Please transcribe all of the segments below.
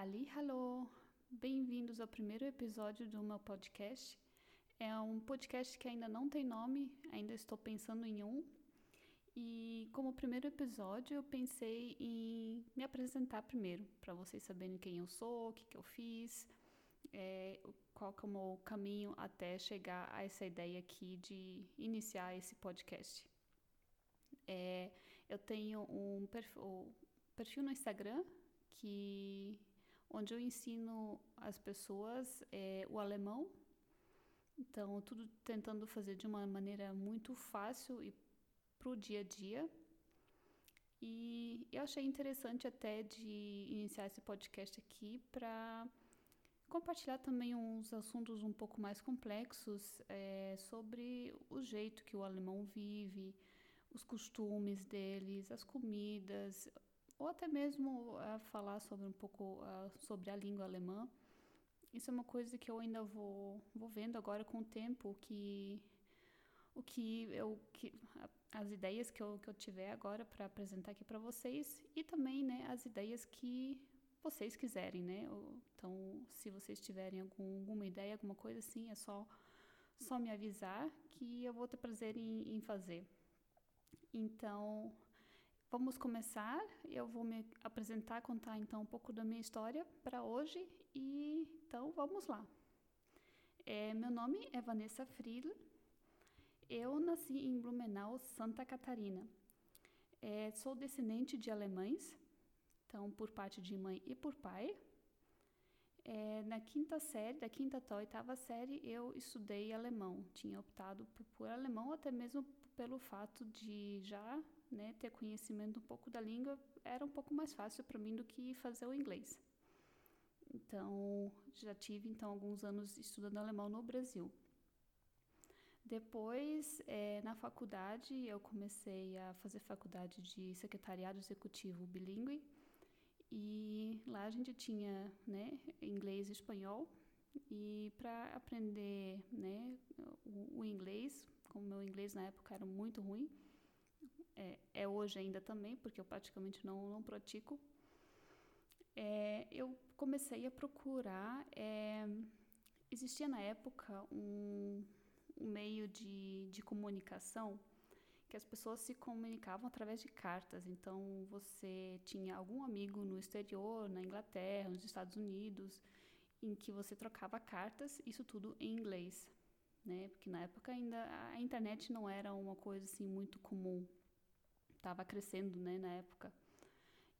Ali, hello! Bem-vindos ao primeiro episódio do meu podcast. É um podcast que ainda não tem nome, ainda estou pensando em um. E como primeiro episódio, eu pensei em me apresentar primeiro, para vocês saberem quem eu sou, o que, que eu fiz, é, qual que é o meu caminho até chegar a essa ideia aqui de iniciar esse podcast. É, eu tenho um perfil, perfil no Instagram que onde eu ensino as pessoas é, o alemão. Então, tudo tentando fazer de uma maneira muito fácil e para o dia a dia. E eu achei interessante até de iniciar esse podcast aqui para compartilhar também uns assuntos um pouco mais complexos é, sobre o jeito que o alemão vive, os costumes deles, as comidas, ou até mesmo uh, falar sobre um pouco uh, sobre a língua alemã. Isso é uma coisa que eu ainda vou, vou vendo agora com o tempo, que o que eu que as ideias que eu, que eu tiver agora para apresentar aqui para vocês e também né as ideias que vocês quiserem né então se vocês tiverem algum, alguma ideia alguma coisa assim é só só me avisar que eu vou ter prazer em, em fazer então Vamos começar. Eu vou me apresentar, contar então um pouco da minha história para hoje e então vamos lá. É, meu nome é Vanessa Friedl. Eu nasci em Blumenau, Santa Catarina. É, sou descendente de alemães, então por parte de mãe e por pai. É, na quinta série, da quinta até a oitava série, eu estudei alemão. Tinha optado por, por alemão até mesmo pelo fato de já né, ter conhecimento um pouco da língua era um pouco mais fácil para mim do que fazer o inglês. Então, já tive então alguns anos estudando alemão no Brasil. Depois, é, na faculdade, eu comecei a fazer faculdade de secretariado executivo bilíngue e lá a gente tinha, né, inglês e espanhol e para aprender, né, o, o inglês, como meu inglês na época era muito ruim, é, é hoje ainda também, porque eu praticamente não, não pratico, é, eu comecei a procurar. É, existia na época um, um meio de, de comunicação que as pessoas se comunicavam através de cartas. Então, você tinha algum amigo no exterior, na Inglaterra, nos Estados Unidos, em que você trocava cartas, isso tudo em inglês, né? Porque na época ainda a internet não era uma coisa assim muito comum estava crescendo, né, na época.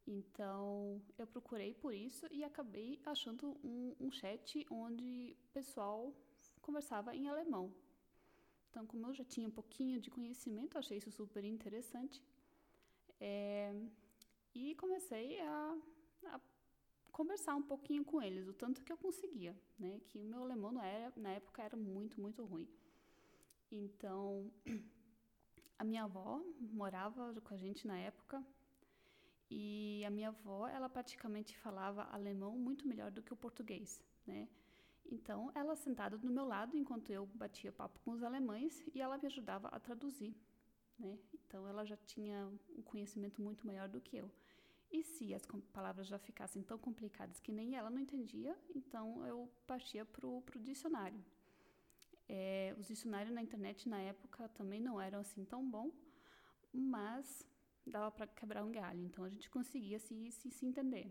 Então, eu procurei por isso e acabei achando um, um chat onde o pessoal conversava em alemão. Então, como eu já tinha um pouquinho de conhecimento, achei isso super interessante. É, e comecei a, a, conversar um pouquinho com eles, o tanto que eu conseguia, né? Que o meu alemão era, na época era muito, muito ruim. Então, a minha avó morava com a gente na época e a minha avó, ela praticamente falava alemão muito melhor do que o português, né? Então, ela sentada do meu lado enquanto eu batia papo com os alemães e ela me ajudava a traduzir, né? Então, ela já tinha um conhecimento muito maior do que eu. E se as palavras já ficassem tão complicadas que nem ela não entendia, então eu partia para o dicionário. É, os dicionários na internet na época também não eram assim tão bom, mas dava para quebrar um galho, então a gente conseguia se, se, se entender.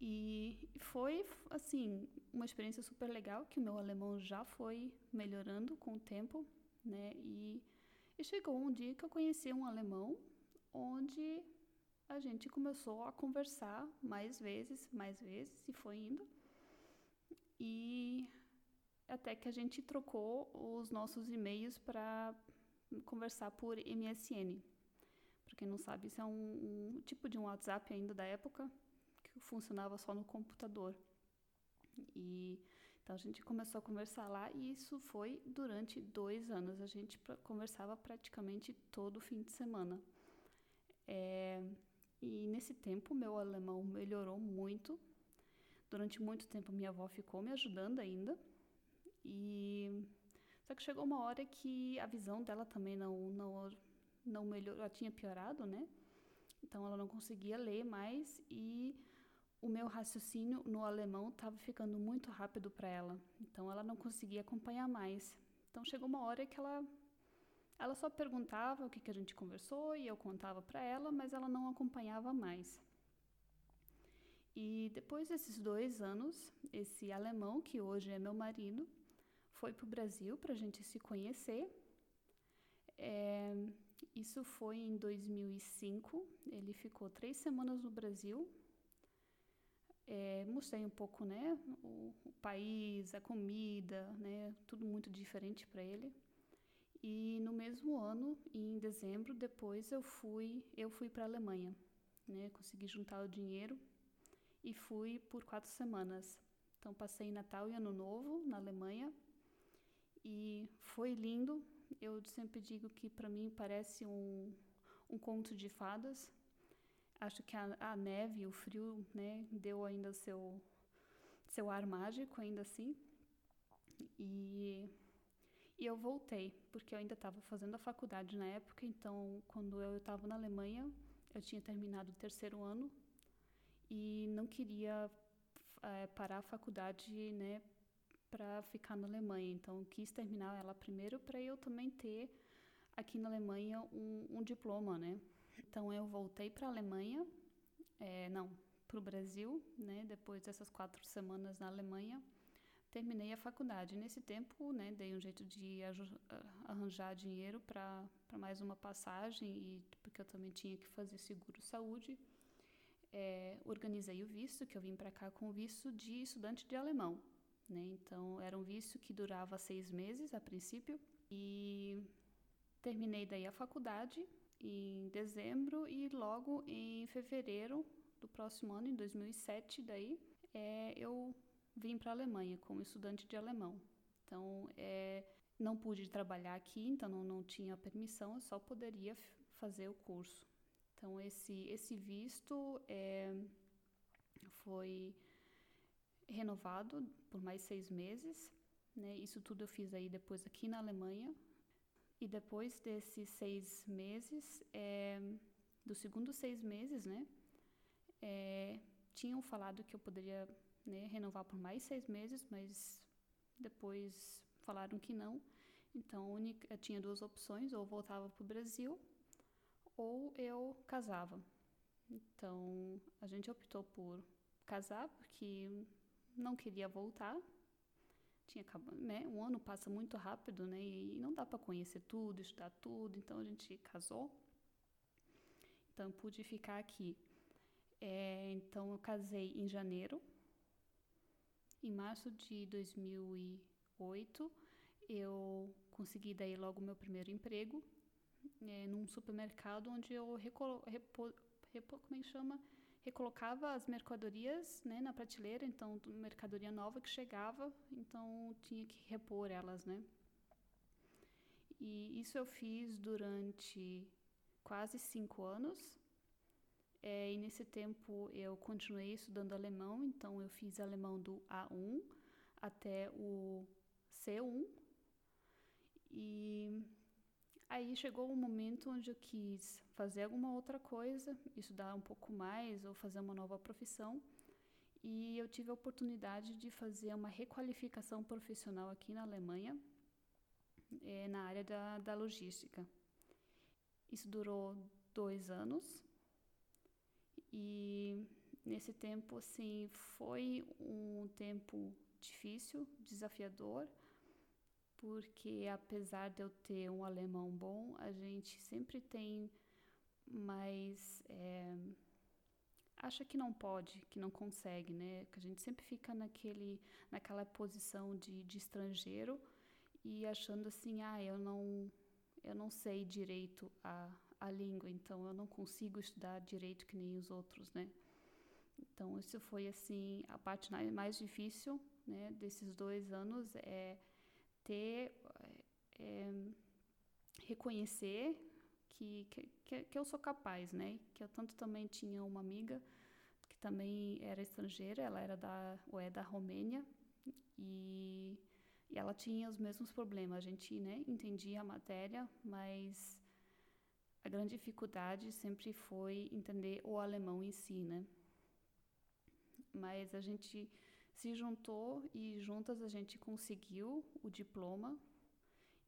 E foi, assim, uma experiência super legal, que o meu alemão já foi melhorando com o tempo, né? E, e chegou um dia que eu conheci um alemão, onde a gente começou a conversar mais vezes, mais vezes, e foi indo. E até que a gente trocou os nossos e-mails para conversar por MSN. Para quem não sabe, isso é um, um, tipo de um WhatsApp ainda da época que funcionava só no computador. E então a gente começou a conversar lá e isso foi durante dois anos. A gente conversava praticamente todo fim de semana. É, e nesse tempo meu alemão melhorou muito. Durante muito tempo minha avó ficou me ajudando ainda e só que chegou uma hora que a visão dela também não não não melhorou, ela tinha piorado, né? Então ela não conseguia ler mais e o meu raciocínio no alemão estava ficando muito rápido para ela, então ela não conseguia acompanhar mais. Então chegou uma hora que ela ela só perguntava o que, que a gente conversou e eu contava para ela, mas ela não acompanhava mais. E depois desses dois anos, esse alemão, que hoje é meu marido, foi para o Brasil para a gente se conhecer. É, isso foi em 2005. Ele ficou três semanas no Brasil. É, mostrei um pouco, né, o, o, país, a comida, né, tudo muito diferente para ele. E no mesmo ano, em dezembro, depois eu fui, eu fui para a Alemanha, né, consegui juntar o dinheiro e fui por quatro semanas. Então passei Natal e Ano Novo na Alemanha e foi lindo. Eu sempre digo que para mim parece um, um conto de fadas. Acho que a, a neve o frio, né, deu ainda seu seu ar mágico ainda assim. E e eu voltei, porque eu ainda estava fazendo a faculdade na época, então quando eu estava na Alemanha, eu tinha terminado o terceiro ano e não queria é, parar a faculdade, né, para ficar na Alemanha. Então quis terminar ela primeiro para eu também ter aqui na Alemanha um, um diploma, né? Então eu voltei para a Alemanha, é, não, para o Brasil, né? Depois dessas quatro semanas na Alemanha, terminei a faculdade. Nesse tempo, né, dei um jeito de arranjar dinheiro para mais uma passagem e porque eu também tinha que fazer seguro saúde é, organizei o visto, que eu vim para cá com o visto de estudante de alemão. Né? Então, era um visto que durava seis meses a princípio e terminei daí a faculdade em dezembro e logo em fevereiro do próximo ano, em 2007, daí é, eu vim para a Alemanha como estudante de alemão. Então, é, não pude trabalhar aqui, então não, não tinha permissão, eu só poderia fazer o curso. Então, esse, esse visto é, foi renovado por mais seis meses. Né? Isso tudo eu fiz aí depois aqui na Alemanha. E depois desses seis meses, é, dos segundos seis meses, né, é, tinham falado que eu poderia né, renovar por mais seis meses, mas depois falaram que não. Então, única, eu tinha duas opções: ou voltava para o Brasil ou eu casava. Então a gente optou por casar porque não queria voltar. Tinha né? Um ano passa muito rápido, né? E não dá para conhecer tudo, estudar tudo. Então a gente casou. Então pude ficar aqui. É, então eu casei em janeiro. Em março de 2008 eu consegui daí logo meu primeiro emprego é, num supermercado onde eu repo, repo, como é que chama? Recolocava as mercadorias né, na prateleira, então mercadoria nova que chegava, então tinha que repor elas, né? E isso eu fiz durante quase cinco anos. É, e nesse tempo eu continuei estudando alemão, então eu fiz alemão do A1 até o C1. E Aí chegou um momento onde eu quis fazer alguma outra coisa, estudar um pouco mais ou fazer uma nova profissão. E eu tive a oportunidade de fazer uma requalificação profissional aqui na Alemanha, é, na área da, da logística. Isso durou dois anos e nesse tempo, assim, foi um tempo difícil, desafiador, porque apesar de eu ter um alemão bom, a gente sempre tem mais. É, acha que não pode, que não consegue, né? Que a gente sempre fica naquele, naquela posição de, de estrangeiro e achando assim, ah, eu não, eu não sei direito a, a língua, então eu não consigo estudar direito que nem os outros, né? Então isso foi assim a parte mais difícil, né? Desses dois anos é ter, é, reconhecer que, que, que eu sou capaz, né? Que eu tanto também tinha uma amiga que também era estrangeira, ela era da, ou é da Romênia, e, e ela tinha os mesmos problemas. A gente né, entendia a matéria, mas a grande dificuldade sempre foi entender o alemão em si, né? mas a gente se juntou e juntas a gente conseguiu o diploma.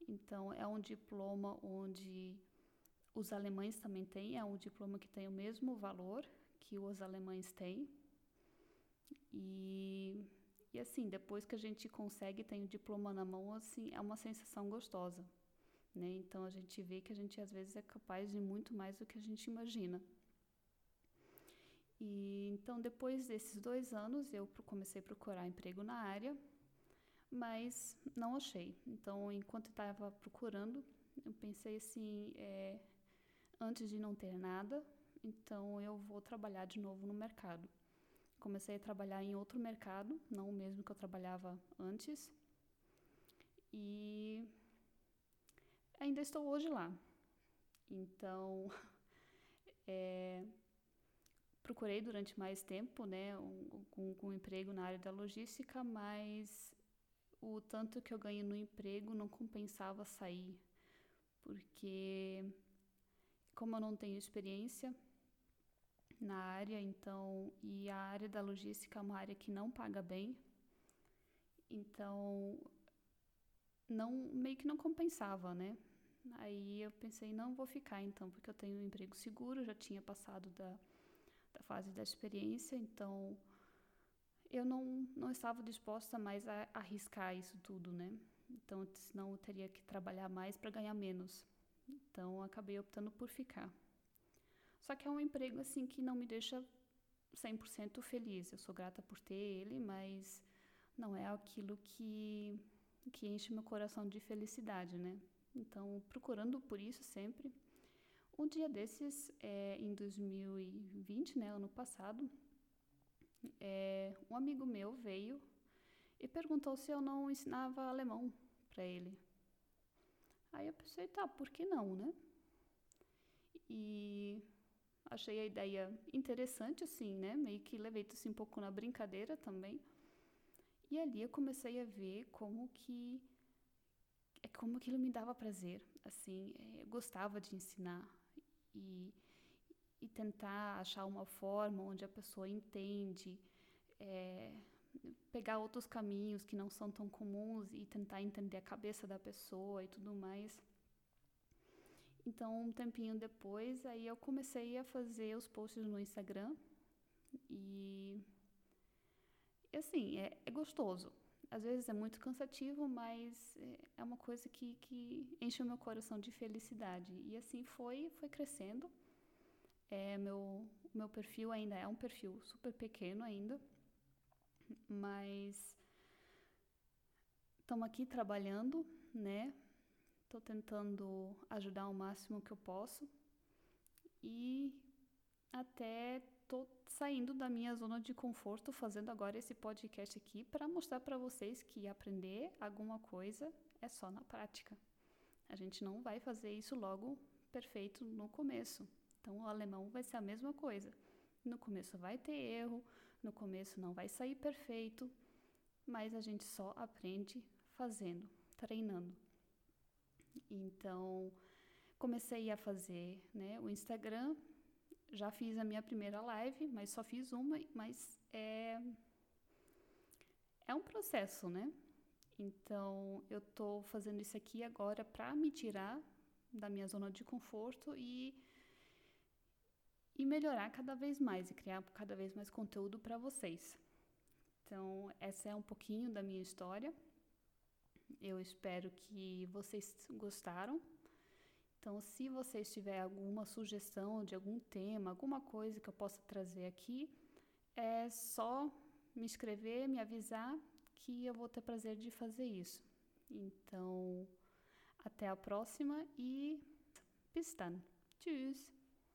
Então, é um diploma onde os alemães também têm, é um diploma que tem o mesmo valor que os alemães têm. E, e assim, depois que a gente consegue, tem o diploma na mão, assim, é uma sensação gostosa. Né? Então, a gente vê que a gente às vezes é capaz de muito mais do que a gente imagina. E então, depois desses dois anos, eu comecei a procurar emprego na área, mas não achei. Então, enquanto estava procurando, eu pensei assim: é, antes de não ter nada, então eu vou trabalhar de novo no mercado. Comecei a trabalhar em outro mercado, não o mesmo que eu trabalhava antes, e ainda estou hoje lá. Então, é, procurei durante mais tempo, né, um, um, um, emprego na área da logística, mas o tanto que eu ganho no emprego não compensava sair, porque como eu não tenho experiência na área, então e a área da logística é uma área que não paga bem, então não meio que não compensava, né? Aí eu pensei não vou ficar então porque eu tenho um emprego seguro, já tinha passado da fase da experiência, então eu não, não estava disposta mais a arriscar isso tudo, né? Então, senão eu teria que trabalhar mais para ganhar menos. Então, acabei optando por ficar. Só que é um emprego assim que não me deixa 100% feliz. Eu sou grata por ter ele, mas não é aquilo que que enche meu coração de felicidade, né? Então, procurando por isso sempre, um dia desses, é, em 2020, né, ano passado, é, um amigo meu veio e perguntou se eu não ensinava alemão para ele. Aí eu pensei, tá, por que não, né? E achei a ideia interessante, assim, né? Meio que levei isso assim, um pouco na brincadeira também. E ali eu comecei a ver como que é como aquilo me dava prazer, assim, é, eu gostava de ensinar, e, e tentar achar uma forma onde a pessoa entende, é, pegar outros caminhos que não são tão comuns e tentar entender a cabeça da pessoa e tudo mais. Então, um tempinho depois, aí eu comecei a fazer os posts no Instagram e, assim, é, é gostoso. Às vezes é muito cansativo, mas é, é uma coisa que, que enche o meu coração de felicidade. E assim foi, foi crescendo. É, meu, meu perfil ainda é um perfil super pequeno ainda, mas estamos aqui trabalhando, né? Estou tentando ajudar o máximo que eu posso e até estou saindo da minha zona de conforto fazendo agora esse podcast aqui para mostrar para vocês que aprender alguma coisa é só na prática. A gente não vai fazer isso logo perfeito no começo. Então, o alemão vai ser a mesma coisa. No começo vai ter erro, no começo não vai sair perfeito, mas a gente só aprende fazendo, treinando. Então, comecei a fazer né, o Instagram, já fiz a minha primeira live, mas só fiz uma, mas é, é um processo, né? Então, eu estou fazendo isso aqui agora para me tirar da minha zona de conforto e, e melhorar cada vez mais e criar cada vez mais conteúdo para vocês. Então, essa é um pouquinho da minha história. Eu espero que vocês gostaram. Então, se vocês tiverem alguma sugestão de algum tema, alguma coisa que eu possa trazer aqui, é só me escrever, me avisar que eu vou ter prazer de fazer isso. Então, até a próxima e bis dann. Tschüss!